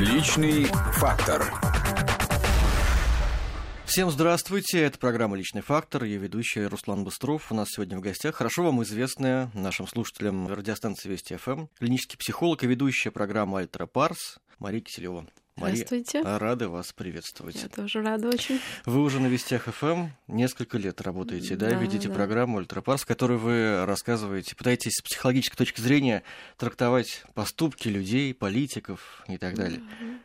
Личный фактор. Всем здравствуйте, это программа «Личный фактор», ее ведущий Руслан Быстров. У нас сегодня в гостях хорошо вам известная нашим слушателям радиостанции Вести ФМ, клинический психолог и ведущая программы «Альтера Парс» Мария Киселева. Здравствуйте. Мария, рады вас приветствовать. Я тоже рада очень. Вы уже на Вестях ФМ несколько лет работаете, да, да ведете да. программу «Альтера Парс», в которой вы рассказываете, пытаетесь с психологической точки зрения трактовать поступки людей, политиков и так далее.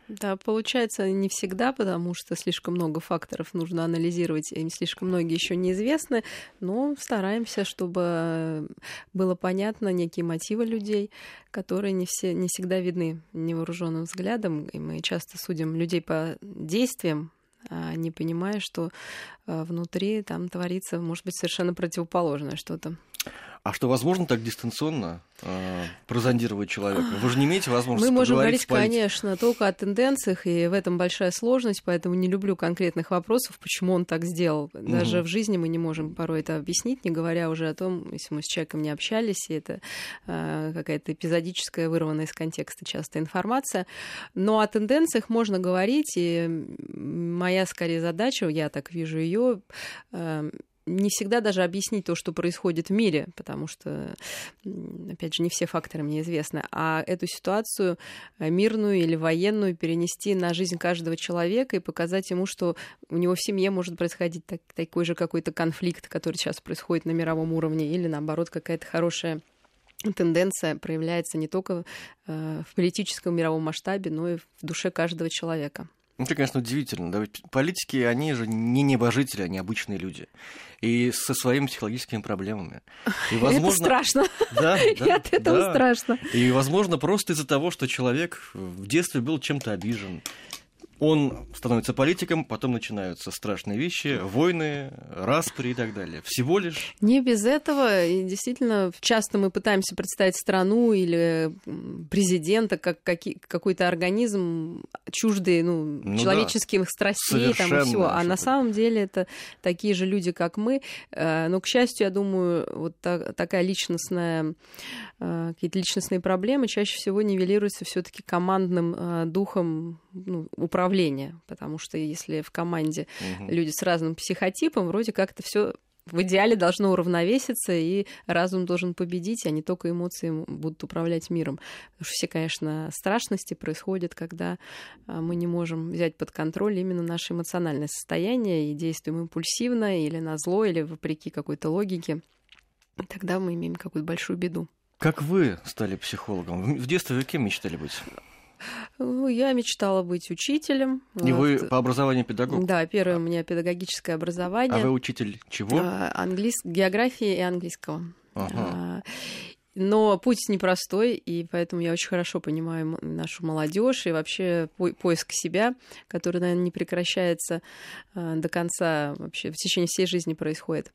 Да, получается не всегда, потому что слишком много факторов нужно анализировать, и слишком многие еще неизвестны, но стараемся, чтобы было понятно некие мотивы людей, которые не, все, не всегда видны невооруженным взглядом, и мы часто судим людей по действиям, а не понимая, что а, внутри там творится, может быть, совершенно противоположное что-то. А что, возможно так дистанционно э, прозондировать человека? Вы же не имеете возможности Мы можем говорить, конечно, только о тенденциях, и в этом большая сложность, поэтому не люблю конкретных вопросов, почему он так сделал. Даже угу. в жизни мы не можем порой это объяснить, не говоря уже о том, если мы с человеком не общались, и это э, какая-то эпизодическая, вырванная из контекста часто информация. Но о тенденциях можно говорить, и моя, скорее, задача, я так вижу ее, э, не всегда даже объяснить то, что происходит в мире, потому что, опять же, не все факторы мне известны, а эту ситуацию э, мирную или военную перенести на жизнь каждого человека и показать ему, что у него в семье может происходить так, такой же какой-то конфликт, который сейчас происходит на мировом уровне, или наоборот какая-то хорошая тенденция проявляется не только э, в политическом мировом масштабе, но и в душе каждого человека. Ну, это, конечно, удивительно. Да? Политики, они же не небожители, они обычные люди. И со своими психологическими проблемами. И, возможно... Это страшно. Да, да, и от этого да. страшно. И, возможно, просто из-за того, что человек в детстве был чем-то обижен, он становится политиком, потом начинаются страшные вещи, войны, распри и так далее. Всего лишь... Не без этого. И действительно, часто мы пытаемся представить страну или президента как какой-то организм чуждый ну, ну человеческим да. страстей там, и всего. А на самом деле это такие же люди, как мы. Э, но, к счастью, я думаю, вот такая личностная, э, какие-то личностные проблемы чаще всего нивелируются все-таки командным э, духом ну, управления, потому что если в команде угу. люди с разным психотипом, вроде как это все в идеале должно уравновеситься, и разум должен победить, а не только эмоции будут управлять миром. Потому что все, конечно, страшности происходят, когда а, мы не можем взять под контроль именно наше эмоциональное состояние и действуем импульсивно или на зло, или вопреки какой-то логике. Тогда мы имеем какую-то большую беду. Как вы стали психологом? В детстве вы кем мечтали быть? Ну, я мечтала быть учителем. И вот. вы по образованию педагог? Да, первое у меня педагогическое образование. А вы учитель чего? А, английс... Географии и английского. Ага. А, но путь непростой, и поэтому я очень хорошо понимаю нашу молодежь и вообще поиск себя, который, наверное, не прекращается а, до конца, вообще в течение всей жизни происходит.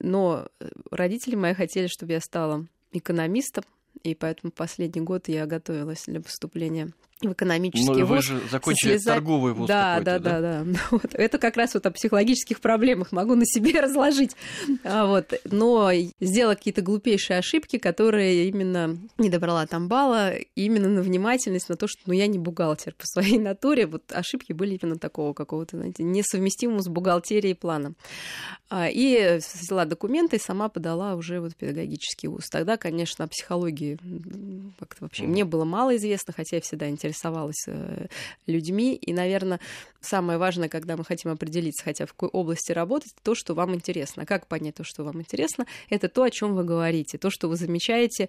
Но родители мои хотели, чтобы я стала экономистом, и поэтому последний год я готовилась для поступления в экономический Но вуз. вы же закончили слеза... торговый вуз да, да, да, да, да. Вот. Это как раз вот о психологических проблемах могу на себе разложить. А вот. Но сделала какие-то глупейшие ошибки, которые именно не добрала там балла, именно на внимательность, на то, что ну, я не бухгалтер по своей натуре. Вот ошибки были именно такого какого-то, знаете, несовместимого с бухгалтерией плана. А, и взяла документы и сама подала уже вот педагогический вуз. Тогда, конечно, о психологии как-то вообще mm. мне было мало известно, хотя я всегда интересовалась интересовалась э, людьми. И, наверное, самое важное, когда мы хотим определиться, хотя в какой области работать, то, что вам интересно. Как понять то, что вам интересно? Это то, о чем вы говорите, то, что вы замечаете,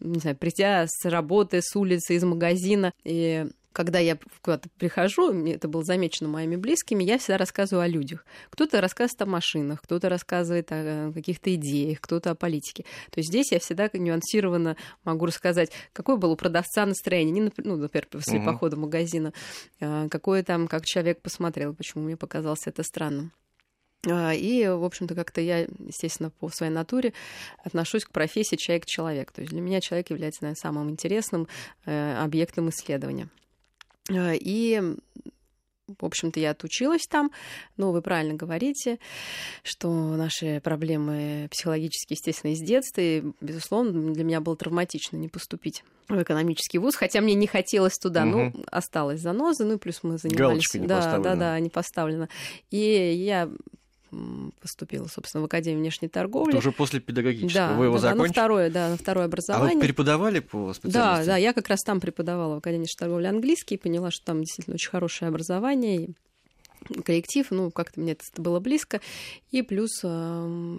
не знаю, придя с работы, с улицы, из магазина. И когда я куда-то прихожу, это было замечено моими близкими, я всегда рассказываю о людях. Кто-то рассказывает о машинах, кто-то рассказывает о каких-то идеях, кто-то о политике. То есть здесь я всегда нюансированно могу рассказать, какое было у продавца настроение, не, ну, например, после угу. похода магазина, а, какое там, как человек посмотрел, почему мне показалось это странным. А, и, в общем-то, как-то я, естественно, по своей натуре отношусь к профессии человек-человек. То есть для меня человек является, наверное, самым интересным э, объектом исследования. Э, и в общем-то, я отучилась там, но вы правильно говорите, что наши проблемы психологические, естественно, из детства, и, безусловно, для меня было травматично не поступить в экономический вуз, хотя мне не хотелось туда, угу. ну, осталась заноза, ну, и плюс мы занимались... Галочка не да, поставлена. да, да, не поставлена. И я поступила, собственно, в Академию внешней торговли. Это уже после педагогического. Да, Вы его да, закончили? на второе, да, на второе образование. А вы преподавали по специальности? Да, да, я как раз там преподавала в Академии внешней торговли английский, и поняла, что там действительно очень хорошее образование, и коллектив, ну, как-то мне это было близко, и плюс э,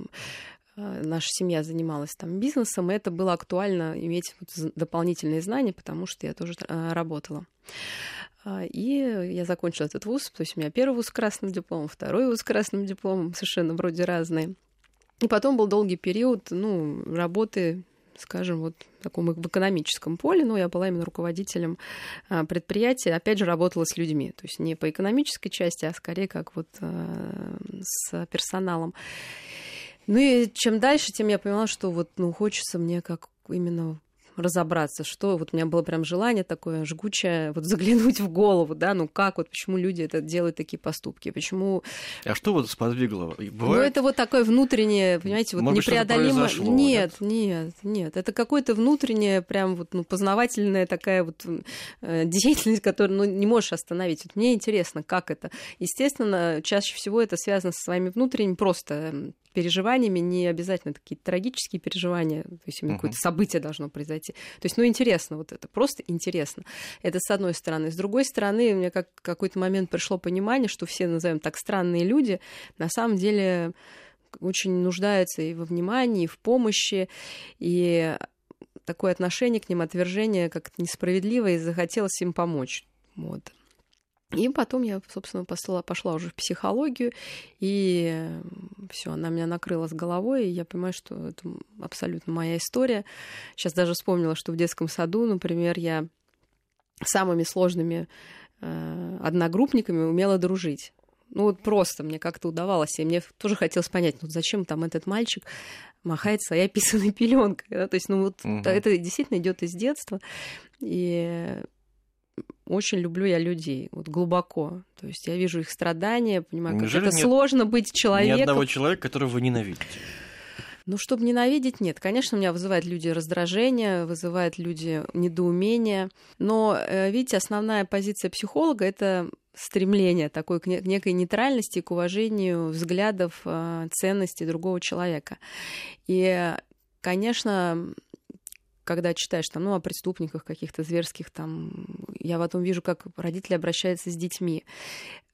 наша семья занималась там бизнесом, и это было актуально иметь вот дополнительные знания, потому что я тоже э, работала. А, и я закончила этот вуз, то есть у меня первый вуз с красным дипломом, второй вуз с красным дипломом, совершенно вроде разные. И потом был долгий период, ну, работы, скажем, вот в таком в экономическом поле, но я была именно руководителем а, предприятия, опять же, работала с людьми, то есть не по экономической части, а скорее как вот а, с персоналом. Ну и чем дальше, тем я поняла, что вот, ну, хочется мне как именно разобраться, что вот у меня было прям желание такое жгучее, вот заглянуть в голову, да, ну как вот, почему люди это делают такие поступки, почему... А что вот сподвигло? Бывает... Ну это вот такое внутреннее, понимаете, вот Может непреодолимое... Быть, нет, нет, нет, это какое-то внутреннее прям вот, ну, познавательная такая вот э, деятельность, которую, ну, не можешь остановить. Вот мне интересно, как это. Естественно, чаще всего это связано со своими внутренними просто переживаниями, не обязательно какие-то трагические переживания, то есть именно uh-huh. какое-то событие должно произойти. То есть, ну, интересно вот это, просто интересно. Это с одной стороны. С другой стороны, мне как какой-то момент пришло понимание, что все, назовем так, странные люди, на самом деле очень нуждаются и во внимании, и в помощи, и такое отношение к ним, отвержение как-то несправедливое, и захотелось им помочь. Вот. И потом я, собственно, пошла, пошла уже в психологию, и все, она меня накрыла с головой, и я понимаю, что это абсолютно моя история. Сейчас даже вспомнила, что в детском саду, например, я самыми сложными э, одногруппниками умела дружить. Ну вот просто мне как-то удавалось, и мне тоже хотелось понять, ну зачем там этот мальчик махает своей описанной пеленкой. Да? То есть, ну вот угу. это действительно идет из детства. И очень люблю я людей, вот глубоко. То есть я вижу их страдания, понимаю, Неужели как это сложно быть человеком. Ни одного человека, которого вы ненавидите. Ну, чтобы ненавидеть, нет. Конечно, меня вызывают люди раздражение, вызывают люди недоумение. Но, э, видите, основная позиция психолога — это стремление такой к некой нейтральности, к уважению взглядов, э, ценностей другого человека. И, конечно, когда читаешь там, ну, о преступниках каких-то зверских, там, я потом вижу, как родители обращаются с детьми.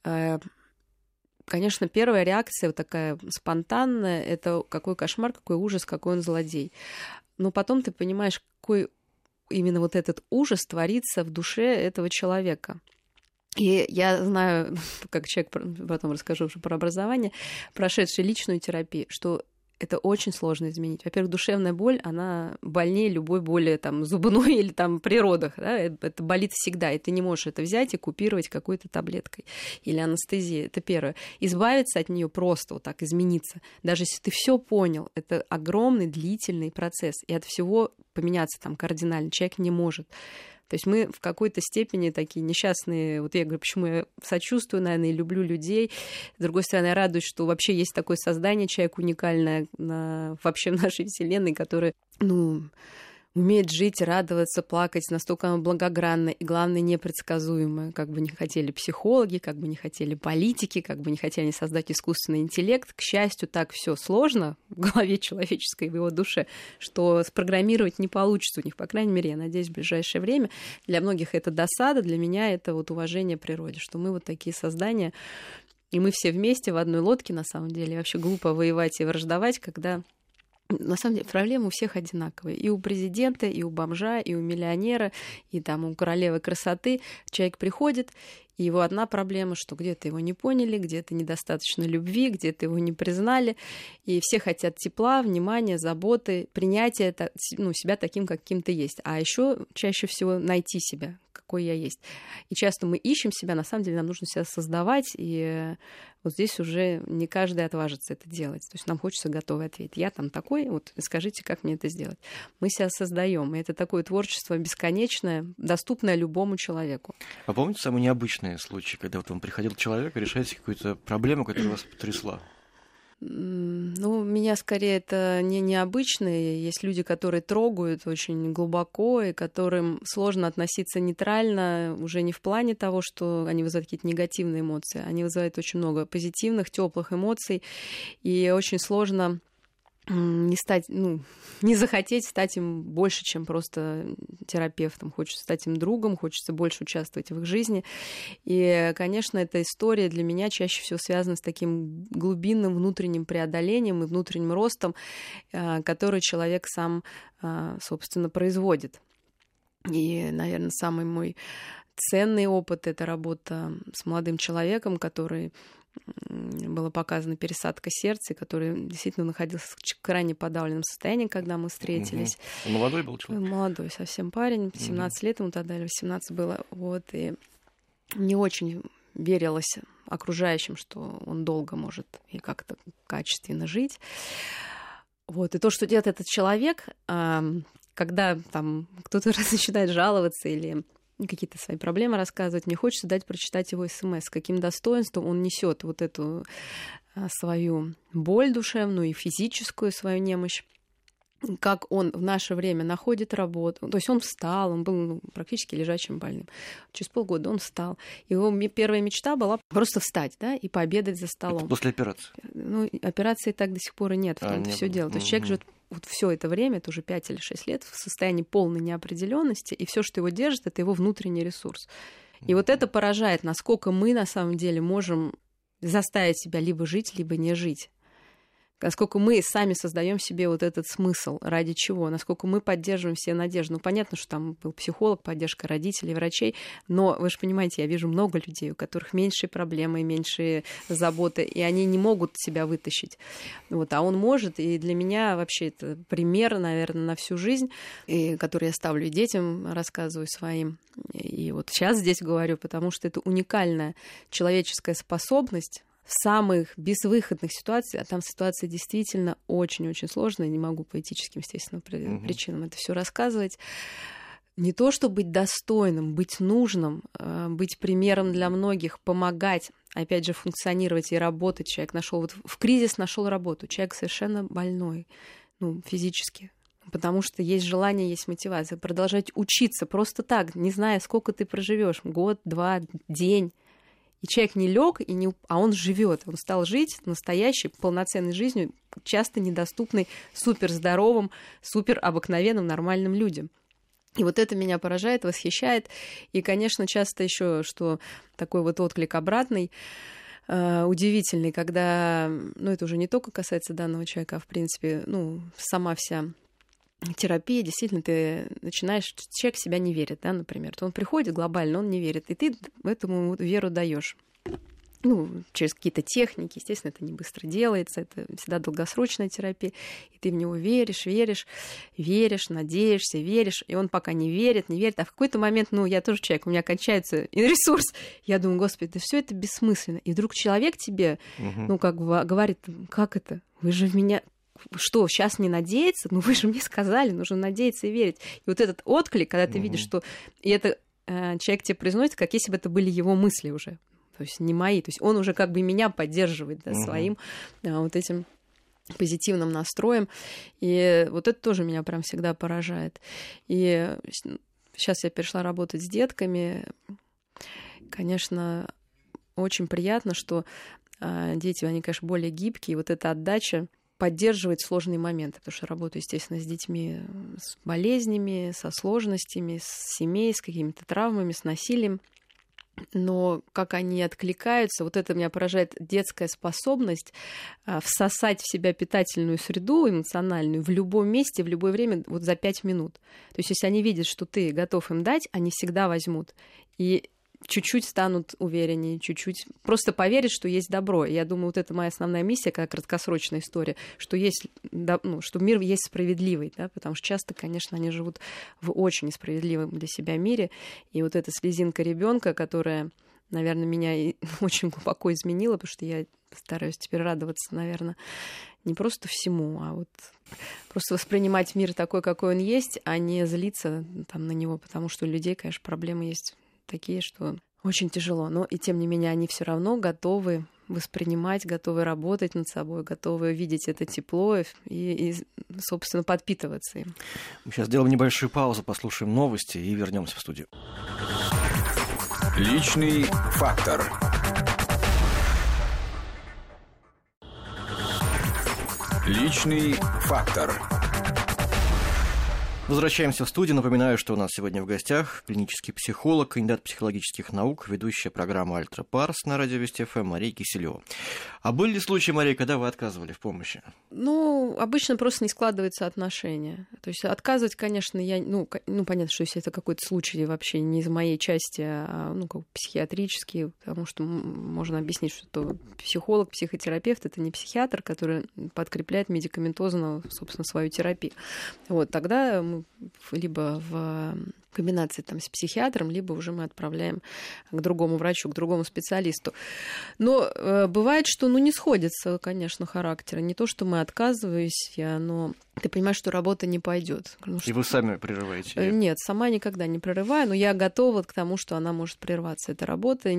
Э, конечно, первая реакция вот такая спонтанная, это какой кошмар, какой ужас, какой он злодей. Но потом ты понимаешь, какой именно вот этот ужас творится в душе этого человека. И я знаю, как человек, потом расскажу уже про образование, прошедший личную терапию, что это очень сложно изменить. Во-первых, душевная боль, она больнее любой боли там, зубной или там при родах. Да? Это болит всегда, и ты не можешь это взять и купировать какой-то таблеткой или анестезией. Это первое. Избавиться от нее просто вот так, измениться. Даже если ты все понял, это огромный длительный процесс, и от всего поменяться там кардинально человек не может. То есть мы в какой-то степени такие несчастные, вот я говорю, почему я сочувствую, наверное, и люблю людей. С другой стороны, я радуюсь, что вообще есть такое создание, человек уникальное на, вообще в нашей вселенной, которое, ну, умеет жить, радоваться, плакать, настолько благогранно и, главное, непредсказуемое. Как бы не хотели психологи, как бы не хотели политики, как бы не хотели создать искусственный интеллект. К счастью, так все сложно в голове человеческой, в его душе, что спрограммировать не получится у них, по крайней мере, я надеюсь, в ближайшее время. Для многих это досада, для меня это вот уважение природе, что мы вот такие создания, и мы все вместе в одной лодке, на самом деле. Вообще глупо воевать и враждовать, когда на самом деле проблемы у всех одинаковые. И у президента, и у бомжа, и у миллионера, и там у королевы красоты. Человек приходит, и его одна проблема, что где-то его не поняли, где-то недостаточно любви, где-то его не признали. И все хотят тепла, внимания, заботы, принятия ну, себя таким, каким ты есть. А еще чаще всего найти себя, какой я есть. И часто мы ищем себя, на самом деле нам нужно себя создавать, и вот здесь уже не каждый отважится это делать. То есть нам хочется готовый ответ. Я там такой, вот скажите, как мне это сделать. Мы себя создаем, и это такое творчество бесконечное, доступное любому человеку. А помните самые необычные случаи, когда вот вам приходил человек и решаете какую-то проблему, которая вас потрясла? Ну, меня скорее это не необычные. Есть люди, которые трогают очень глубоко и которым сложно относиться нейтрально, уже не в плане того, что они вызывают какие-то негативные эмоции. Они вызывают очень много позитивных, теплых эмоций. И очень сложно не стать, ну, не захотеть стать им больше, чем просто терапевтом. Хочется стать им другом, хочется больше участвовать в их жизни. И, конечно, эта история для меня чаще всего связана с таким глубинным внутренним преодолением и внутренним ростом, а, который человек сам, а, собственно, производит. И, наверное, самый мой ценный опыт — это работа с молодым человеком, который была показана пересадка сердца, который действительно находился в крайне подавленном состоянии, когда мы встретились. Угу. Молодой был человек? Молодой совсем парень, 17 угу. лет ему тогда, или 18 было. Вот, и не очень верилось окружающим, что он долго может и как-то качественно жить. Вот, и то, что делает этот человек, когда там кто-то начинает жаловаться или какие-то свои проблемы рассказывать, мне хочется дать прочитать его смс, с каким достоинством он несет вот эту а, свою боль душевную и физическую свою немощь как он в наше время находит работу. То есть он встал, он был ну, практически лежачим больным. Через полгода он встал. Его первая мечта была просто встать, да, и пообедать за столом. Это после операции? Ну, операции так до сих пор и нет, а, том-то все дело. То есть человек живет вот все это время, это уже 5 или 6 лет, в состоянии полной неопределенности, и все, что его держит, это его внутренний ресурс. И вот это поражает, насколько мы на самом деле можем заставить себя либо жить, либо не жить насколько мы сами создаем себе вот этот смысл, ради чего, насколько мы поддерживаем все надежды. Ну, понятно, что там был психолог, поддержка родителей, врачей, но вы же понимаете, я вижу много людей, у которых меньшие проблемы, меньшие заботы, и они не могут себя вытащить. Вот, а он может, и для меня вообще это пример, наверное, на всю жизнь, и, который я ставлю и детям, рассказываю своим. И вот сейчас здесь говорю, потому что это уникальная человеческая способность в самых безвыходных ситуациях, а там ситуация действительно очень-очень сложная, не могу по этическим, естественно, угу. причинам это все рассказывать. Не то, чтобы быть достойным, быть нужным, э, быть примером для многих, помогать, опять же, функционировать и работать. Человек нашел вот в кризис нашел работу. Человек совершенно больной, ну, физически, потому что есть желание, есть мотивация. Продолжать учиться просто так, не зная, сколько ты проживешь, год, два, день. И человек не лег, и не... а он живет. Он стал жить настоящей, полноценной жизнью, часто недоступной супер здоровым, супер обыкновенным, нормальным людям. И вот это меня поражает, восхищает. И, конечно, часто еще, что такой вот отклик обратный, э, удивительный, когда, ну, это уже не только касается данного человека, а, в принципе, ну, сама вся терапия, действительно, ты начинаешь, человек себя не верит, да, например, то он приходит глобально, он не верит, и ты этому веру даешь. Ну, через какие-то техники, естественно, это не быстро делается, это всегда долгосрочная терапия, и ты в него веришь, веришь, веришь, надеешься, веришь, и он пока не верит, не верит, а в какой-то момент, ну, я тоже человек, у меня кончается ресурс, я думаю, господи, да все это бессмысленно, и вдруг человек тебе, угу. ну, как бы говорит, как это, вы же в меня что, сейчас не надеяться? Ну, вы же мне сказали, нужно надеяться и верить. И вот этот отклик, когда ты угу. видишь, что... И это э, человек тебе произносит, как если бы это были его мысли уже. То есть не мои. То есть он уже как бы меня поддерживает да, угу. своим э, вот этим позитивным настроем. И вот это тоже меня прям всегда поражает. И сейчас я перешла работать с детками. Конечно, очень приятно, что э, дети, они, конечно, более гибкие. И вот эта отдача поддерживать сложные моменты, потому что работаю, естественно, с детьми с болезнями, со сложностями, с семей, с какими-то травмами, с насилием. Но как они откликаются, вот это меня поражает детская способность а, всосать в себя питательную среду эмоциональную в любом месте, в любое время, вот за пять минут. То есть, если они видят, что ты готов им дать, они всегда возьмут. И чуть-чуть станут увереннее, чуть-чуть просто поверят, что есть добро. Я думаю, вот это моя основная миссия, как краткосрочная история, что есть, ну, что мир есть справедливый, да, потому что часто, конечно, они живут в очень несправедливом для себя мире, и вот эта слезинка ребенка, которая наверное, меня очень глубоко изменила, потому что я стараюсь теперь радоваться, наверное, не просто всему, а вот просто воспринимать мир такой, какой он есть, а не злиться там на него, потому что у людей, конечно, проблемы есть такие, что очень тяжело. Но и тем не менее они все равно готовы воспринимать, готовы работать над собой, готовы видеть это тепло и, и собственно, подпитываться им. Мы сейчас сделаем небольшую паузу, послушаем новости и вернемся в студию. Личный фактор. Личный фактор. Возвращаемся в студию. Напоминаю, что у нас сегодня в гостях клинический психолог, кандидат психологических наук, ведущая программа «Альтра Парс» на радио Вести ФМ Мария Киселева. А были ли случаи, Мария, когда вы отказывали в помощи? Ну, обычно просто не складываются отношения. То есть отказывать, конечно, я... Ну, ну понятно, что если это какой-то случай вообще не из моей части, а ну, как психиатрический, потому что можно объяснить, что психолог, психотерапевт — это не психиатр, который подкрепляет медикаментозно, собственно, свою терапию. Вот, тогда мы либо в комбинации там, с психиатром, либо уже мы отправляем к другому врачу, к другому специалисту. Но э, бывает, что ну, не сходится, конечно, характера. Не то, что мы отказываюсь, я, но ты понимаешь, что работа не пойдет. И вы сами прерываете? Ее? Нет, сама никогда не прерываю, но я готова к тому, что она может прерваться. Это работа,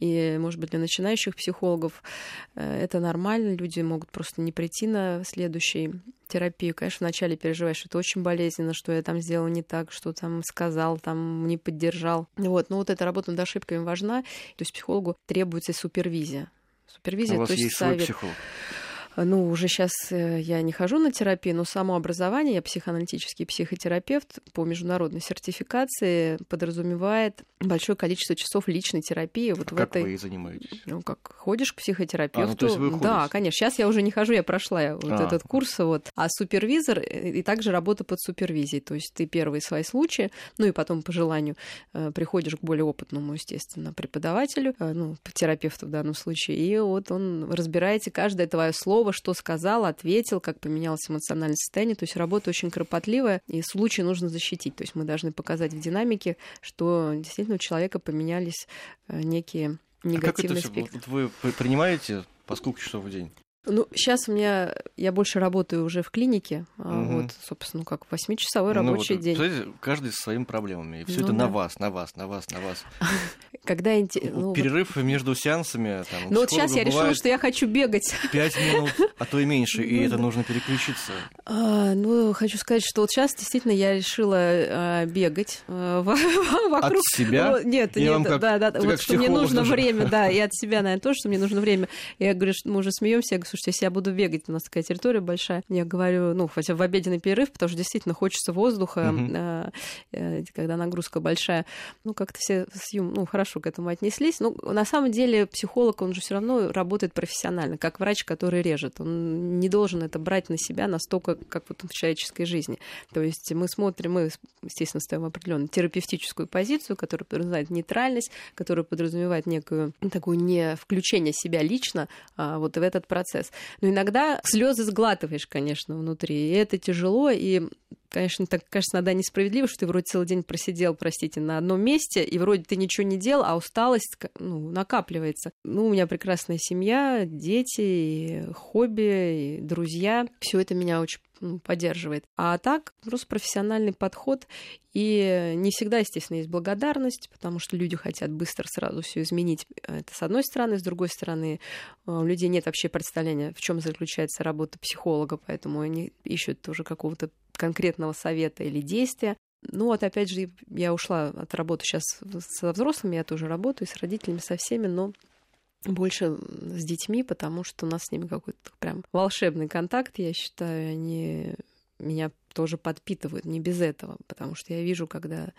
и, может быть, для начинающих психологов э, это нормально. Люди могут просто не прийти на следующий терапию. Конечно, вначале переживаешь, что это очень болезненно, что я там сделал не так, что там сказал, там не поддержал. Вот, но вот эта работа над ошибками важна. То есть психологу требуется супервизия. Супервизия, У вас то есть есть совет. свой психолог? Ну, уже сейчас э, я не хожу на терапию, но само образование, я психоаналитический психотерапевт по международной сертификации подразумевает большое количество часов личной терапии. Вот как в этой... вы занимаетесь? Ну, как ходишь к психотерапевту. А, ну, то есть вы да, конечно. Сейчас я уже не хожу, я прошла вот А. этот курс. Вот. А супервизор э, и также работа под супервизией. То есть ты первые свои случаи, ну и потом по желанию э, приходишь к более опытному, естественно, преподавателю, ну, терапевту в данном случае, и вот он разбирается каждое твое слово, что сказал, ответил, как поменялось эмоциональное состояние. То есть работа очень кропотливая, и случай нужно защитить. То есть мы должны показать в динамике, что действительно у человека поменялись э, некие А как это негативные все? Вот вы при- принимаете по сколько часов в день? Ну, сейчас у меня, я больше работаю уже в клинике, Мгм. вот, собственно, ну, как восьмичасовой Ну, рабочий вот, день. Каждый со своими проблемами. И все Ну это да. на вас, на вас, на вас, на вас. Когда ну, вот- Перерыв между сеансами. Там, ну, вот сейчас я решила, что я хочу бегать. 5 минут, а то и меньше, и Ну это нужно переключиться. А, ну, хочу сказать, что вот сейчас действительно я решила а, бегать а, во- вокруг. себя? Ну, нет, нет, как- да, да, вот что мне нужно даже? время, да, и от себя, наверное, тоже, что мне нужно время. Я говорю, что мы уже смеемся, я говорю, слушайте, если я буду бегать, у нас такая территория большая, я говорю, ну, хотя в обеденный перерыв, потому что действительно хочется воздуха, а, э, когда нагрузка большая. Ну, как-то все с юм- ну, хорошо к этому отнеслись. Ну, на самом деле психолог, он же все равно работает профессионально, как врач, который режет. Он не должен это брать на себя настолько, как вот в человеческой жизни. То есть мы смотрим, мы, естественно, ставим определенную терапевтическую позицию, которая подразумевает нейтральность, которая подразумевает некую такую не включение себя лично а, вот в этот процесс. Но иногда слезы сглатываешь, конечно, внутри, и это тяжело, и Конечно, так кажется иногда несправедливо, что ты вроде целый день просидел, простите, на одном месте, и вроде ты ничего не делал, а усталость ну, накапливается. Ну, у меня прекрасная семья, дети, и хобби, и друзья. Все это меня очень ну, поддерживает. А так, просто профессиональный подход. И не всегда, естественно, есть благодарность, потому что люди хотят быстро сразу все изменить. Это с одной стороны, с другой стороны, э, у людей нет вообще представления, в чем заключается работа психолога, поэтому они ищут тоже какого-то конкретного совета или действия. Ну вот опять же, я ушла от работы сейчас со взрослыми, я тоже работаю, с родителями, со всеми, но больше с детьми, потому что у нас с ними какой-то прям волшебный контакт, я считаю, они меня тоже подпитывают, не без этого, потому что я вижу, когда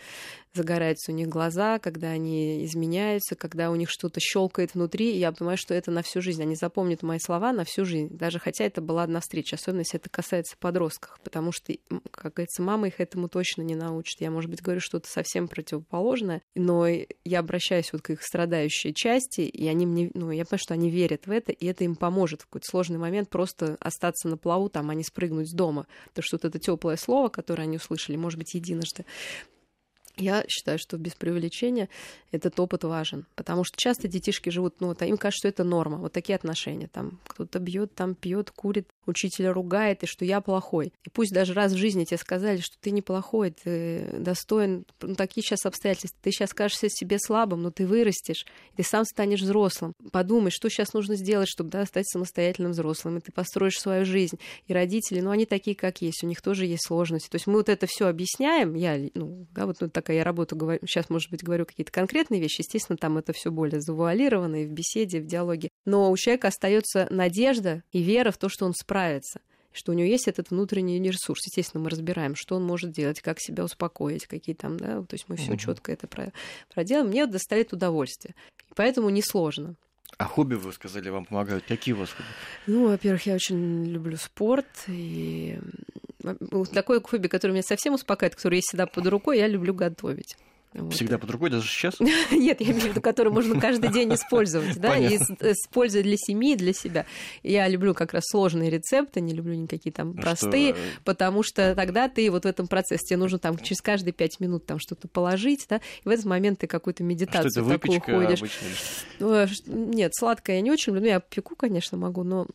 загораются у них глаза, когда они изменяются, когда у них что-то щелкает внутри, и я понимаю, что это на всю жизнь. Они запомнят мои слова на всю жизнь, даже хотя это была одна встреча, особенно если это касается подростков, потому что, как говорится, мама их этому точно не научит. Я, может быть, говорю что-то совсем противоположное, но я обращаюсь вот к их страдающей части, и они мне, ну, я понимаю, что они верят в это, и это им поможет в какой-то сложный момент просто остаться на плаву, там, а не спрыгнуть с дома. Потому что вот это теплое слово, которое они услышали, может быть, единожды, я считаю, что без преувеличения этот опыт важен, потому что часто детишки живут, ну, вот, им кажется, что это норма, вот такие отношения, там кто-то бьет, там пьет, курит, учителя ругает, и что я плохой. И пусть даже раз в жизни тебе сказали, что ты неплохой, ты достоин, ну, такие сейчас обстоятельства, ты сейчас кажешься себе слабым, но ты вырастешь, ты сам станешь взрослым. Подумай, что сейчас нужно сделать, чтобы да, стать самостоятельным взрослым, и ты построишь свою жизнь. И родители, ну, они такие, как есть, у них тоже есть сложности. То есть мы вот это все объясняем, я, ну, да, вот ну, такая я работаю, говорю, сейчас, может быть, говорю какие-то конкретные вещи, естественно, там это все более завуалировано и в беседе, и в диалоге. Но у человека остается надежда и вера в то, что он справится справится, что у него есть этот внутренний ресурс. Естественно, мы разбираем, что он может делать, как себя успокоить, какие там, да, то есть мы все угу. четко это проделаем. Мне доставит удовольствие. И поэтому несложно. А хобби, вы сказали, вам помогают. Какие у вас хобби? Ну, во-первых, я очень люблю спорт. И такое хобби, которое меня совсем успокаивает, которое есть всегда под рукой, я люблю готовить. Вот. Всегда под рукой, даже сейчас? Нет, я имею в виду, который можно каждый день использовать, да, и использовать для семьи, для себя. Я люблю как раз сложные рецепты, не люблю никакие там а простые, что... потому что тогда ты вот в этом процессе, тебе нужно там через каждые пять минут там что-то положить, да, и в этот момент ты какую-то медитацию что это, такую ходишь. Обычно? Нет, сладкое я не очень люблю, ну, я пеку, конечно, могу, но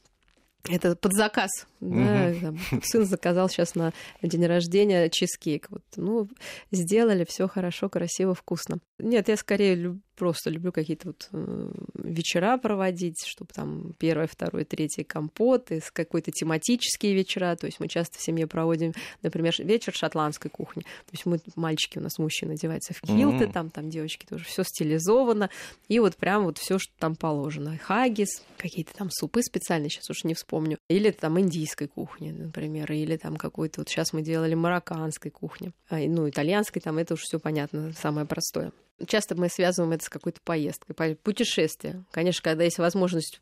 это под заказ. Угу. Да, там, сын заказал сейчас на день рождения чизкейк. Вот, ну, сделали, все хорошо, красиво, вкусно. Нет, я скорее люб, просто люблю какие-то вот э, вечера проводить, чтобы там первое, второе, третье компоты, какой-то тематические вечера. То есть мы часто в семье проводим, например, вечер шотландской кухни. То есть мы, мальчики у нас, мужчины, одеваются в килты, mm-hmm. там, там девочки тоже все стилизовано. И вот прям вот все, что там положено. Хагис, какие-то там супы специальные, сейчас уж не вспомню. Или там индийской кухни, например, или там какой-то, вот сейчас мы делали марокканской кухни. А, ну, итальянской, там это уж все понятно, самое простое. Часто мы связываем это с какой-то поездкой, путешествие. Конечно, когда есть возможность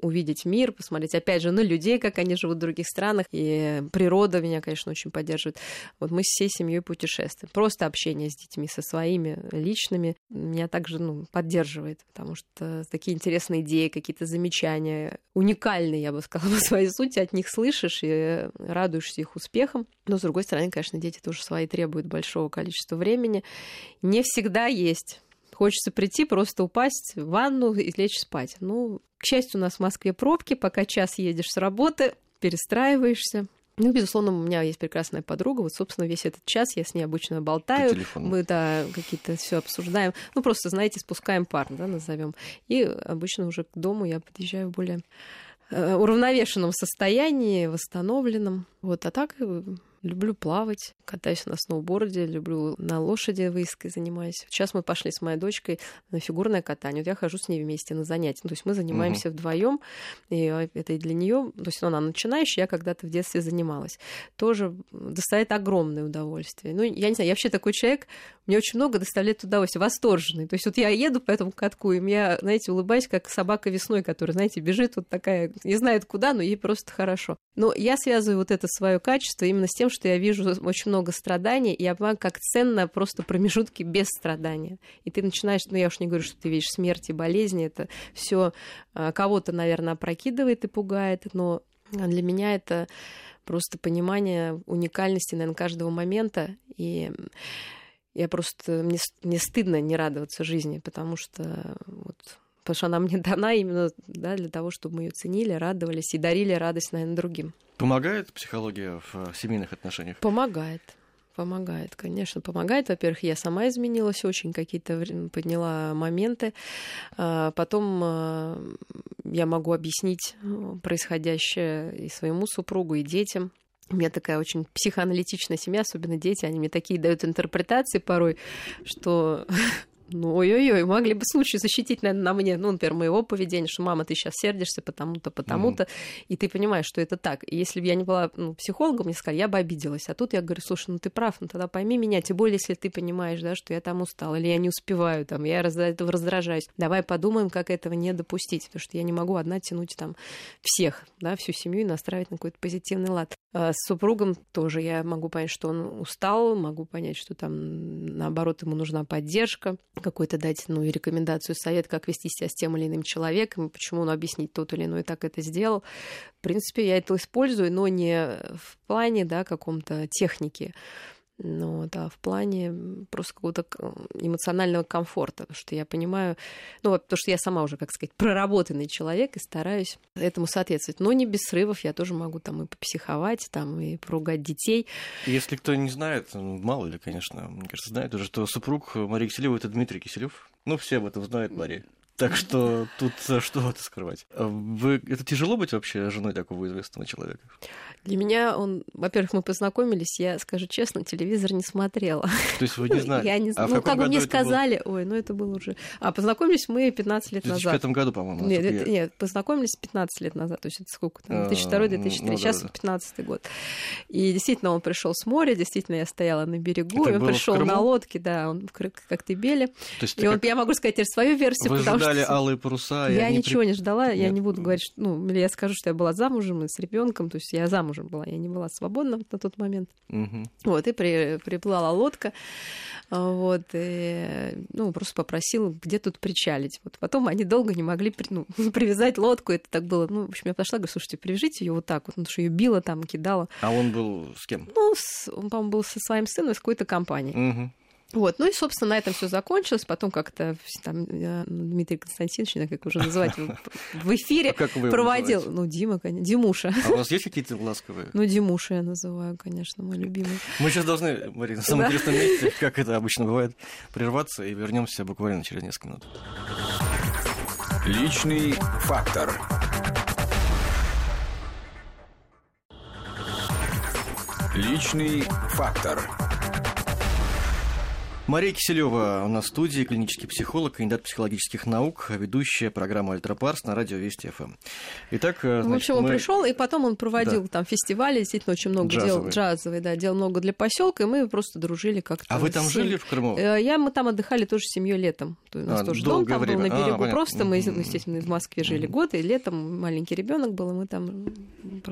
увидеть мир, посмотреть, опять же, на людей, как они живут в других странах, и природа меня, конечно, очень поддерживает. Вот мы всей семьей путешествуем. Просто общение с детьми, со своими личными, меня также ну, поддерживает, потому что такие интересные идеи, какие-то замечания, уникальные, я бы сказала, по своей сути, от них слышишь и радуешься их успехам. Но, с другой стороны, конечно, дети тоже свои требуют большого количества времени. Не всегда есть. Хочется прийти, просто упасть в ванну и лечь спать. Ну, к счастью, у нас в Москве пробки, пока час едешь с работы, перестраиваешься. Ну, безусловно, у меня есть прекрасная подруга. Вот, собственно, весь этот час я с ней обычно болтаю. Мы, да, какие-то все обсуждаем. Ну, просто, знаете, спускаем пар, да, назовем. И обычно уже к дому я подъезжаю в более э, уравновешенном состоянии, восстановленном. Вот, а так э, Люблю плавать, катаюсь на сноуборде, люблю на лошади выездкой занимаюсь. Сейчас мы пошли с моей дочкой на фигурное катание. Вот я хожу с ней вместе на занятия. То есть мы занимаемся угу. вдвоем, и это и для нее, то есть она начинающая, я когда-то в детстве занималась. Тоже доставляет огромное удовольствие. Ну, я не знаю, я вообще такой человек, мне очень много доставляет удовольствие, восторженный. То есть вот я еду по этому катку, и я, знаете, улыбаюсь, как собака весной, которая, знаете, бежит вот такая, не знает куда, но ей просто хорошо. Но я связываю вот это свое качество именно с тем, тем, что я вижу очень много страданий, и я понимаю, как ценно просто промежутки без страдания. И ты начинаешь, ну я уж не говорю, что ты видишь смерть и болезни, это все а, кого-то, наверное, опрокидывает и пугает, но для меня это просто понимание уникальности, наверное, каждого момента. И я просто... Мне, мне стыдно не радоваться жизни, потому что вот потому что она мне дана именно да, для того, чтобы мы ее ценили, радовались и дарили радость, наверное, другим. Помогает психология в э, семейных отношениях? Помогает. Помогает, конечно, помогает. Во-первых, я сама изменилась очень, какие-то подняла моменты. А, потом а, я могу объяснить э, происходящее и своему супругу, и детям. У меня такая очень психоаналитичная семья, особенно дети, они мне такие дают интерпретации порой, что ну, ой-ой-ой, могли бы случай защитить, наверное, на мне, ну, например, моего поведения, что мама, ты сейчас сердишься потому-то, потому-то, mm-hmm. и ты понимаешь, что это так. И если бы я не была ну, психологом, мне сказали, я бы обиделась. А тут я говорю, слушай, ну ты прав, ну тогда пойми меня, тем более, если ты понимаешь, да, что я там устала, или я не успеваю, там, я из-за этого раздражаюсь. Давай подумаем, как этого не допустить, потому что я не могу одна тянуть там всех, да, всю семью и настраивать на какой-то позитивный лад. А с супругом тоже я могу понять, что он устал, могу понять, что там, наоборот, ему нужна поддержка какой-то дать, ну, и рекомендацию, совет, как вести себя с тем или иным человеком, почему он объяснить тот или иной так это сделал. В принципе, я это использую, но не в плане, да, каком-то техники, ну, да, в плане просто какого-то эмоционального комфорта, потому что я понимаю, ну, потому что я сама уже, как сказать, проработанный человек и стараюсь этому соответствовать. Но не без срывов, я тоже могу там и попсиховать, там и поругать детей. Если кто не знает, ну, мало ли, конечно, мне кажется, знает уже, что супруг Марии Киселевой – это Дмитрий Киселев. Ну, все об этом знают, Мария. Так что тут э, что это скрывать? А вы, это тяжело быть вообще женой такого известного человека? Для меня он, во-первых, мы познакомились, я скажу честно, телевизор не смотрела. То есть вы не знали? Я не. А ну, как бы мне сказали, было? ой, ну это было уже... А познакомились мы 15 лет назад. В 2005 году, по-моему. Нет, я... нет, познакомились 15 лет назад, то есть это сколько там, 2002-2003, ну, сейчас да, 15 год. И действительно он пришел с моря, действительно я стояла на берегу, это он пришел на лодке, да, он в Коктебеле. И он, я могу сказать теперь свою версию, потому ждали алые паруса. Я ничего не ждала, я не буду говорить, ну, или я скажу, что я была замужем и с ребенком, то есть я замужем была, я не была свободна на тот момент. Вот, и при, приплыла лодка, вот, и, ну, просто попросила, где тут причалить. Вот потом они долго не могли ну, привязать лодку, это так было, ну, в общем, я подошла, говорю, слушайте, привяжите ее вот так вот, потому что ее била там, кидала. А он был с кем? Ну, с, он, по-моему, был со своим сыном из какой-то компании. Угу. Вот, ну и, собственно, на этом все закончилось. Потом как-то там Дмитрий Константинович, как уже называть, в эфире а проводил. Ну, Дима, конечно. Димуша. А у вас есть какие-то ласковые? Ну, Димуша я называю, конечно, мой любимый. Мы сейчас должны, Марина, на самом интересном месте, как это обычно бывает, прерваться и вернемся буквально через несколько минут. Личный фактор. Личный фактор. Мария Киселева у нас в студии, клинический психолог, кандидат психологических наук, ведущая программы Альтрапарс на радио Вести ФМ. Итак, значит, в общем, он мы... пришел, и потом он проводил да. там фестивали, действительно очень много джазовый. делал джазовый, да, делал много для поселка, и мы просто дружили как-то. А вы там с... жили в Крыму? Э, я мы там отдыхали тоже с семьей летом. У нас а, тоже дом там время. был на берегу. А, просто мы, естественно, в Москве жили год, и летом маленький ребенок был, и мы там,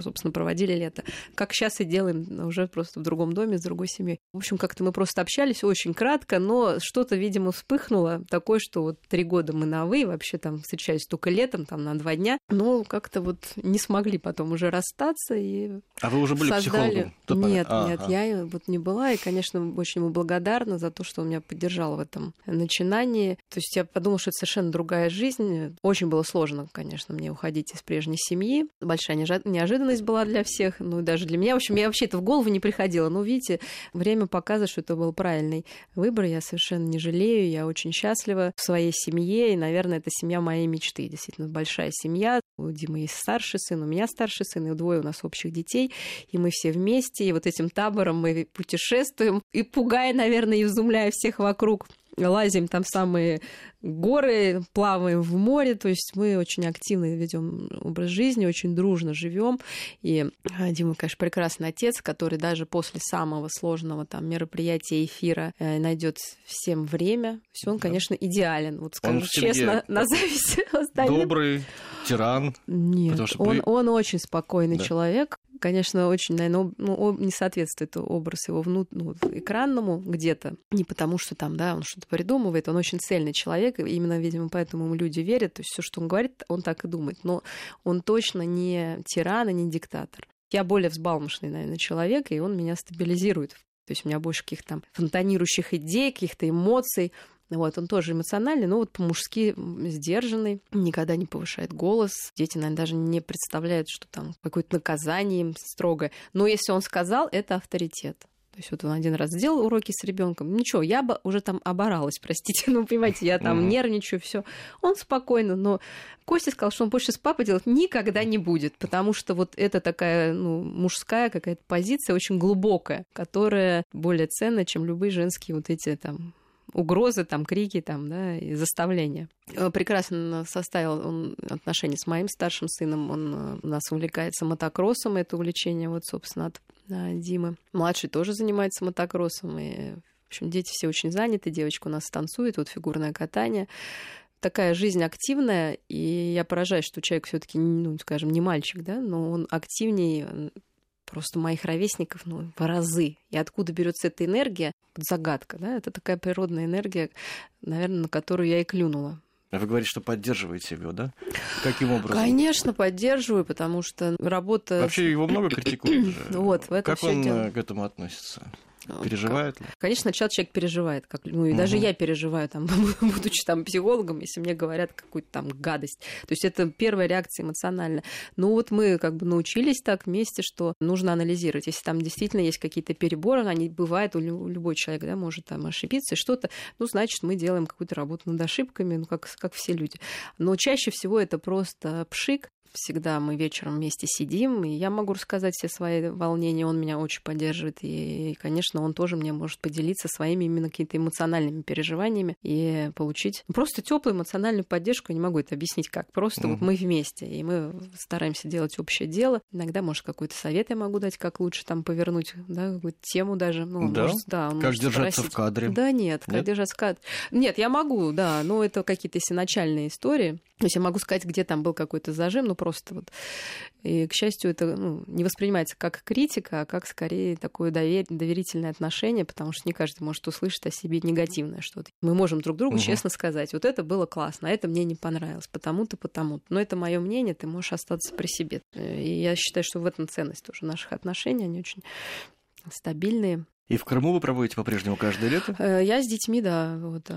собственно, проводили лето. Как сейчас и делаем уже просто в другом доме с другой семьей. В общем, как-то мы просто общались очень кратко кратко, но что-то, видимо, вспыхнуло такое, что вот три года мы на «вы», вообще там встречались только летом, там на два дня, но как-то вот не смогли потом уже расстаться и А вы уже были создали... психологом? Нет, а, нет, а. я вот не была, и, конечно, очень ему благодарна за то, что он меня поддержал в этом начинании. То есть я подумала, что это совершенно другая жизнь. Очень было сложно, конечно, мне уходить из прежней семьи. Большая неожиданность была для всех, ну и даже для меня. В общем, я вообще это в голову не приходило. Но, видите, время показывает, что это был правильный выбор выбор, я совершенно не жалею, я очень счастлива в своей семье, и, наверное, это семья моей мечты, действительно большая семья. У Димы есть старший сын, у меня старший сын, и двое у нас общих детей, и мы все вместе, и вот этим табором мы путешествуем, и пугая, наверное, и изумляя всех вокруг лазим там самые горы, плаваем в море, то есть мы очень активно ведем образ жизни, очень дружно живем. И а, Дима, конечно, прекрасный отец, который даже после самого сложного там мероприятия эфира э, найдет всем время. Все он, конечно, идеален. Вот скажу он честно, на зависть. Добрый, тиран. Нет, он, он очень спокойный да. человек конечно, очень, наверное, ну, не соответствует образ его внут... ну, экранному где-то. Не потому, что там, да, он что-то придумывает, он очень цельный человек, и именно, видимо, поэтому ему люди верят, то есть все, что он говорит, он так и думает. Но он точно не тиран и не диктатор. Я более взбалмошный, наверное, человек, и он меня стабилизирует. То есть у меня больше каких-то там фонтанирующих идей, каких-то эмоций. Вот, он тоже эмоциональный, но вот по-мужски сдержанный, никогда не повышает голос. Дети, наверное, даже не представляют, что там какое-то наказание им строгое. Но если он сказал, это авторитет. То есть вот он один раз сделал уроки с ребенком, ничего, я бы уже там оборалась, простите, ну понимаете, я там нервничаю, все. Он спокойно, но Костя сказал, что он больше с папой делать никогда не будет, потому что вот это такая ну, мужская какая-то позиция очень глубокая, которая более ценна, чем любые женские вот эти там угрозы, там, крики, там, да, и заставления. Э, прекрасно составил он отношения с моим старшим сыном. Он э, у нас увлекается мотокроссом, это увлечение, вот, собственно, от Димы. Младший тоже занимается мотокроссом, и в общем, дети все очень заняты, девочка у нас танцует, вот фигурное катание такая жизнь активная, и я поражаюсь, что человек все-таки, ну, скажем, не мальчик, да, но он активнее просто моих ровесников ну, в разы. И откуда берется эта энергия? Загадка, да? Это такая природная энергия, наверное, на которую я и клюнула. А вы говорите, что поддерживаете его, да? Каким образом? Конечно, поддерживаю, потому что работа... Вообще его много критикуют же. Вот, в этом Как он дело. к этому относится? Переживает ли? Конечно, сначала человек переживает, как, ну и угу. даже я переживаю, там, будучи там психологом, если мне говорят какую-то там гадость. То есть это первая реакция эмоциональная. Ну вот мы как бы научились так вместе, что нужно анализировать. Если там действительно есть какие-то переборы, они бывают, у любой человек да, может там ошибиться и что-то, ну значит мы делаем какую-то работу над ошибками, ну как, как все люди. Но чаще всего это просто пшик, всегда мы вечером вместе сидим, и я могу рассказать все свои волнения, он меня очень поддерживает, и, конечно, он тоже мне может поделиться своими именно какими-то эмоциональными переживаниями и получить просто теплую эмоциональную поддержку, я не могу это объяснить как, просто mm вот мы вместе, и мы стараемся делать общее дело, иногда, может, какой-то совет я могу дать, как лучше там повернуть, да, какую-то тему даже, ну, да? может, да, он как держаться спросить. в кадре? Да, нет, как нет? держаться в кадре. Нет, я могу, да, но это какие-то если начальные истории, то есть я могу сказать, где там был какой-то зажим, ну просто вот. И, к счастью, это ну, не воспринимается как критика, а как скорее такое довер... доверительное отношение, потому что не каждый может услышать о себе негативное что-то. Мы можем друг другу угу. честно сказать, вот это было классно, а это мне не понравилось, потому-то, потому-то. Но это мое мнение, ты можешь остаться при себе. И я считаю, что в этом ценность тоже наших отношений, они очень стабильные. И в Крыму вы проводите по-прежнему каждое лето? Э, я с детьми, да. Вот, да.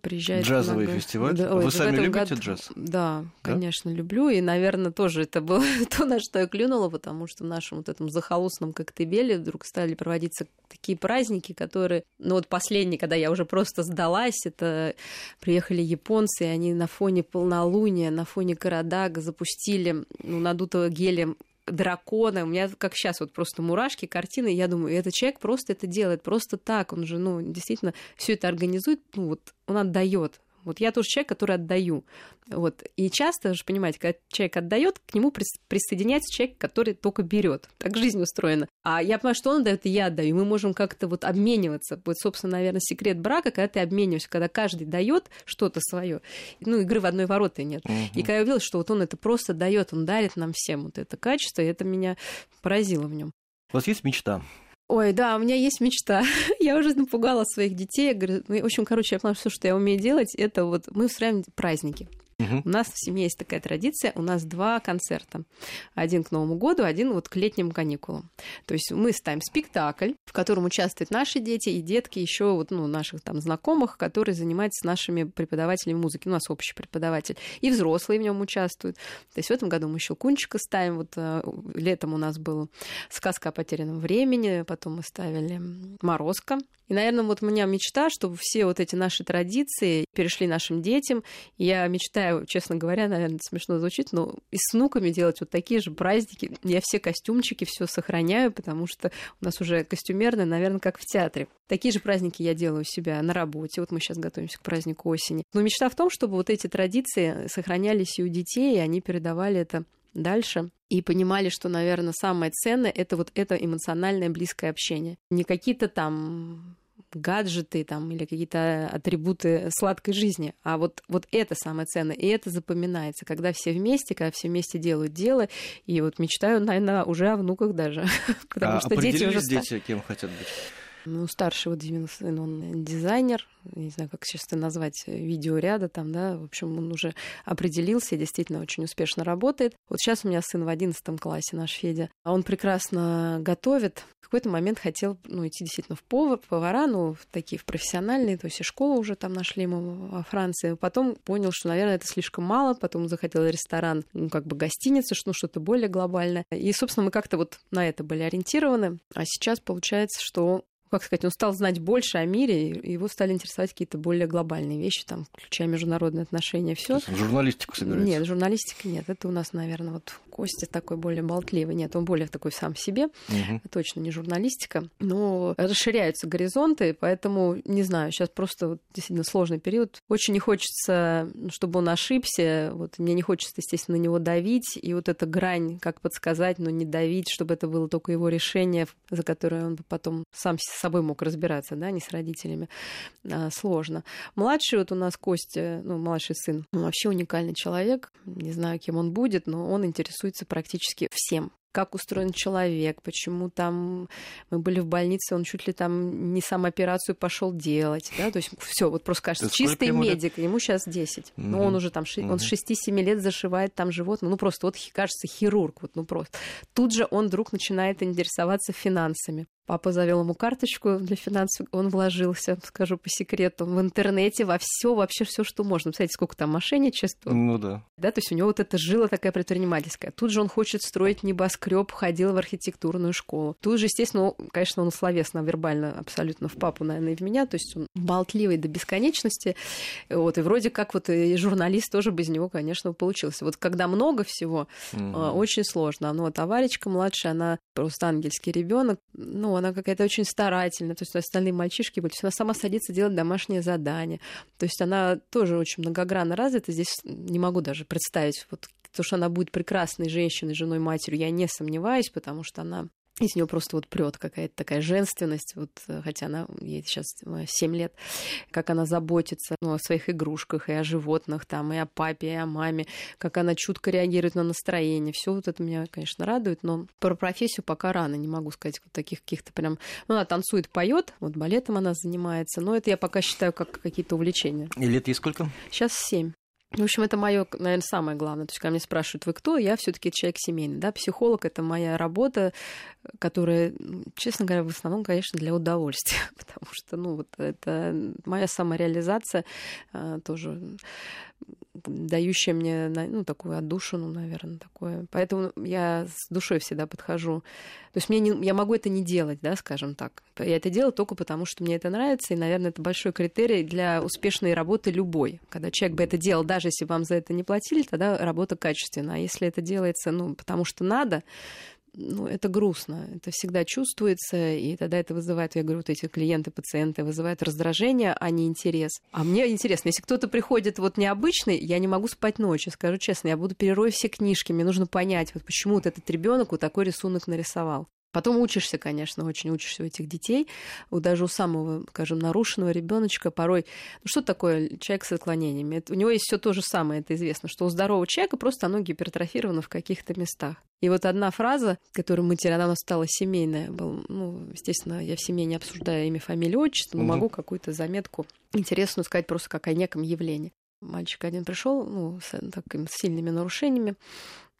Приезжает Джазовый много... фестиваль? Да, вы сами любите году... джаз? Да, да, конечно, люблю. И, наверное, тоже это было то, на что я клюнула, потому что в нашем вот этом захолустном Коктебеле вдруг стали проводиться такие праздники, которые... Ну вот последний, когда я уже просто сдалась, это приехали японцы, и они на фоне полнолуния, на фоне Карадага запустили ну, надутого гелем дракона. У меня как сейчас вот просто мурашки, картины. Я думаю, этот человек просто это делает просто так. Он же, ну, действительно все это организует. Ну, вот он отдает. Вот я тоже человек, который отдаю. Вот. И часто же, понимаете, когда человек отдает, к нему присоединяется человек, который только берет. Так жизнь устроена. А я понимаю, что он дает, и я отдаю. И мы можем как-то вот обмениваться. Вот, собственно, наверное, секрет брака, когда ты обмениваешься, когда каждый дает что-то свое. Ну, игры в одной вороты нет. Угу. И когда я увидела, что вот он это просто дает, он дарит нам всем вот это качество, и это меня поразило в нем. У вас есть мечта? Ой, да, у меня есть мечта. я уже напугала своих детей. Я говорю, ну, в общем, короче, я поняла, что, что я умею делать, это вот мы устраиваем праздники. У нас в семье есть такая традиция, у нас два концерта. Один к Новому году, один вот к летним каникулам. То есть мы ставим спектакль, в котором участвуют наши дети и детки еще вот, ну, наших там знакомых, которые занимаются нашими преподавателями музыки. У нас общий преподаватель. И взрослые в нем участвуют. То есть в этом году мы еще Кунчика ставим. Вот э, летом у нас был сказка о потерянном времени, потом мы ставили Морозко. И, наверное, вот у меня мечта, чтобы все вот эти наши традиции перешли нашим детям. Я мечтаю, честно говоря, наверное, смешно звучит, но и с внуками делать вот такие же праздники. Я все костюмчики, все сохраняю, потому что у нас уже костюмерные, наверное, как в театре. Такие же праздники я делаю у себя на работе. Вот мы сейчас готовимся к празднику осени. Но мечта в том, чтобы вот эти традиции сохранялись и у детей, и они передавали это дальше и понимали, что, наверное, самое ценное это вот это эмоциональное близкое общение. Не какие-то там гаджеты там, или какие-то атрибуты сладкой жизни. А вот, вот это самое ценное, и это запоминается, когда все вместе, когда все вместе делают дело, и вот мечтаю, наверное, уже о внуках даже. Потому а что дети уже... дети, кем хотят быть? Ну, старший вот Димин сын, он дизайнер, не знаю, как сейчас это назвать, видеоряда там, да, в общем, он уже определился и действительно очень успешно работает. Вот сейчас у меня сын в одиннадцатом классе, наш Федя, а он прекрасно готовит. В какой-то момент хотел, ну, идти действительно в повар, повара, ну, в такие в профессиональные, то есть и школу уже там нашли ему во Франции. Потом понял, что, наверное, это слишком мало, потом захотел ресторан, ну, как бы гостиницу, ну, что-то более глобальное. И, собственно, мы как-то вот на это были ориентированы. А сейчас получается, что как сказать, он стал знать больше о мире, и его стали интересовать какие-то более глобальные вещи, там, включая международные отношения, все. Журналистику собирается? Нет, журналистика нет. Это у нас, наверное, вот Костя такой более болтливый. Нет, он более такой сам себе. Угу. Точно не журналистика. Но расширяются горизонты, поэтому, не знаю, сейчас просто вот, действительно сложный период. Очень не хочется, чтобы он ошибся. Вот мне не хочется, естественно, на него давить. И вот эта грань, как подсказать, но не давить, чтобы это было только его решение, за которое он потом сам с собой мог разбираться, да, не с родителями. А, сложно. Младший вот у нас Костя, ну, младший сын, он вообще уникальный человек. Не знаю, кем он будет, но он интересуется практически всем как устроен человек, почему там мы были в больнице, он чуть ли там не сам операцию пошел делать, да, то есть все, вот просто кажется, чистый ему медик, лет? ему сейчас 10, mm-hmm. но он уже там, mm-hmm. он с 6-7 лет зашивает там животное, ну просто вот кажется хирург, вот ну просто. Тут же он вдруг начинает интересоваться финансами. Папа завел ему карточку для финансов, он вложился, скажу по секрету, в интернете, во все, вообще все, что можно. Представляете, сколько там мошенничества. Ну да. Да, то есть у него вот эта жила такая предпринимательская. Тут же он хочет строить небоскреб, ходил в архитектурную школу. Тут же, естественно, конечно, он словесно, вербально абсолютно в папу, наверное, и в меня. То есть он болтливый до бесконечности. Вот, и вроде как вот и журналист тоже без него, конечно, получился. Вот когда много всего, mm-hmm. очень сложно. Но товарищка младшая, она просто ангельский ребенок. Ну, она какая-то очень старательная, то есть остальные мальчишки были, то есть она сама садится делать домашнее задание, то есть она тоже очень многогранно развита, здесь не могу даже представить, вот то, что она будет прекрасной женщиной, женой, матерью, я не сомневаюсь, потому что она из нее просто вот прет какая-то такая женственность, вот, э, хотя она ей сейчас 7 лет, как она заботится ну, о своих игрушках и о животных, там, и о папе, и о маме, как она чутко реагирует на настроение. Все вот это меня, конечно, радует, но про профессию пока рано, не могу сказать вот таких каких-то прям... Ну, она танцует, поет, вот балетом она занимается, но это я пока считаю как какие-то увлечения. И лет ей сколько? Сейчас семь. В общем, это мое, наверное, самое главное. То есть, когда меня спрашивают, вы кто, я все-таки человек семейный. Да? Психолог это моя работа, которая, честно говоря, в основном, конечно, для удовольствия. Потому что, ну, вот это моя самореализация а, тоже дающая мне ну, такую отдушину, наверное, такое. Поэтому я с душой всегда подхожу. То есть мне не, я могу это не делать, да, скажем так. Я это делаю только потому, что мне это нравится, и, наверное, это большой критерий для успешной работы любой. Когда человек бы это делал, даже если вам за это не платили, тогда работа качественная. А если это делается, ну, потому что надо, ну, это грустно, это всегда чувствуется, и тогда это вызывает, я говорю, вот эти клиенты, пациенты вызывают раздражение, а не интерес. А мне интересно, если кто-то приходит вот необычный, я не могу спать ночью, скажу честно, я буду перерой все книжки, мне нужно понять, вот почему вот этот ребенок вот такой рисунок нарисовал. Потом учишься, конечно, очень учишься у этих детей. У даже у самого, скажем, нарушенного ребеночка порой... Ну, что такое человек с отклонениями? Это, у него есть все то же самое, это известно, что у здорового человека просто оно гипертрофировано в каких-то местах. И вот одна фраза, которую мы теперь, она у нас стала семейная, был, ну, естественно, я в семье не обсуждаю имя, фамилию, отчество, но угу. могу какую-то заметку интересную сказать просто как о неком явлении. Мальчик один пришел, ну, с такими сильными нарушениями,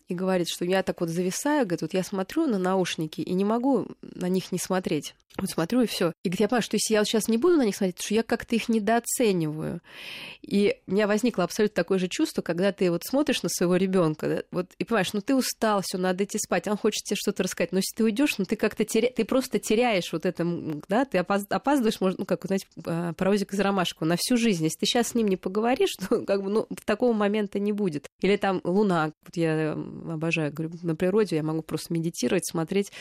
и говорит, что я так вот зависаю, говорит, вот я смотрю на наушники и не могу на них не смотреть. Вот смотрю и все. И говорит, я понимаю, что если я вот сейчас не буду на них смотреть, что я как-то их недооцениваю. И у меня возникло абсолютно такое же чувство, когда ты вот смотришь на своего ребенка, вот и понимаешь, ну ты устал, все, надо идти спать, он хочет тебе что-то рассказать. Но если ты уйдешь, ну ты как-то теря... ты просто теряешь вот это, да, ты опаздываешь, может, ну как, знаете, а, паровозик из ромашку на всю жизнь. Если ты сейчас с ним не поговоришь, то как бы, ну, такого момента не будет. Или там луна, вот я обожаю, говорю, на природе я могу просто медитировать, смотреть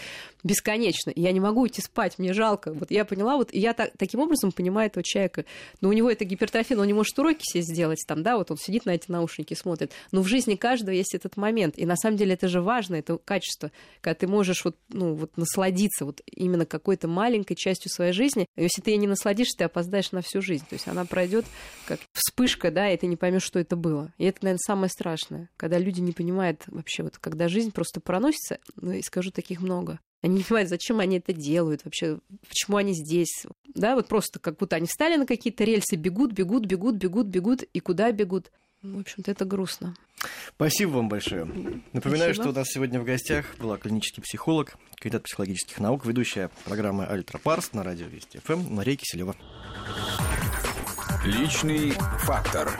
бесконечно. Я не могу идти спать, мне жалко. Вот я поняла, вот я так, таким образом понимаю этого человека. Но у него это гипертрофия, он не может уроки себе сделать там, да, вот он сидит на эти наушники, смотрит. Но в жизни каждого есть этот момент. И на самом деле это же важно, это качество, когда ты можешь вот, ну, вот насладиться вот именно какой-то маленькой частью своей жизни. Если ты ей не насладишься, ты опоздаешь на всю жизнь. То есть она пройдет как вспышка, да, и ты не поймешь, что это было. И это, наверное, самое страшное, когда люди не понимают вообще, вот когда жизнь просто проносится, ну, и скажу, таких много. Они не понимают, зачем они это делают вообще, почему они здесь. Да, вот просто как будто они встали на какие-то рельсы, бегут, бегут, бегут, бегут, бегут, и куда бегут. В общем-то, это грустно. Спасибо вам большое. Напоминаю, Спасибо. что у нас сегодня в гостях была клинический психолог, кандидат психологических наук, ведущая программы «Альтра Парс» на радио Вести ФМ Мария Киселева. Личный фактор.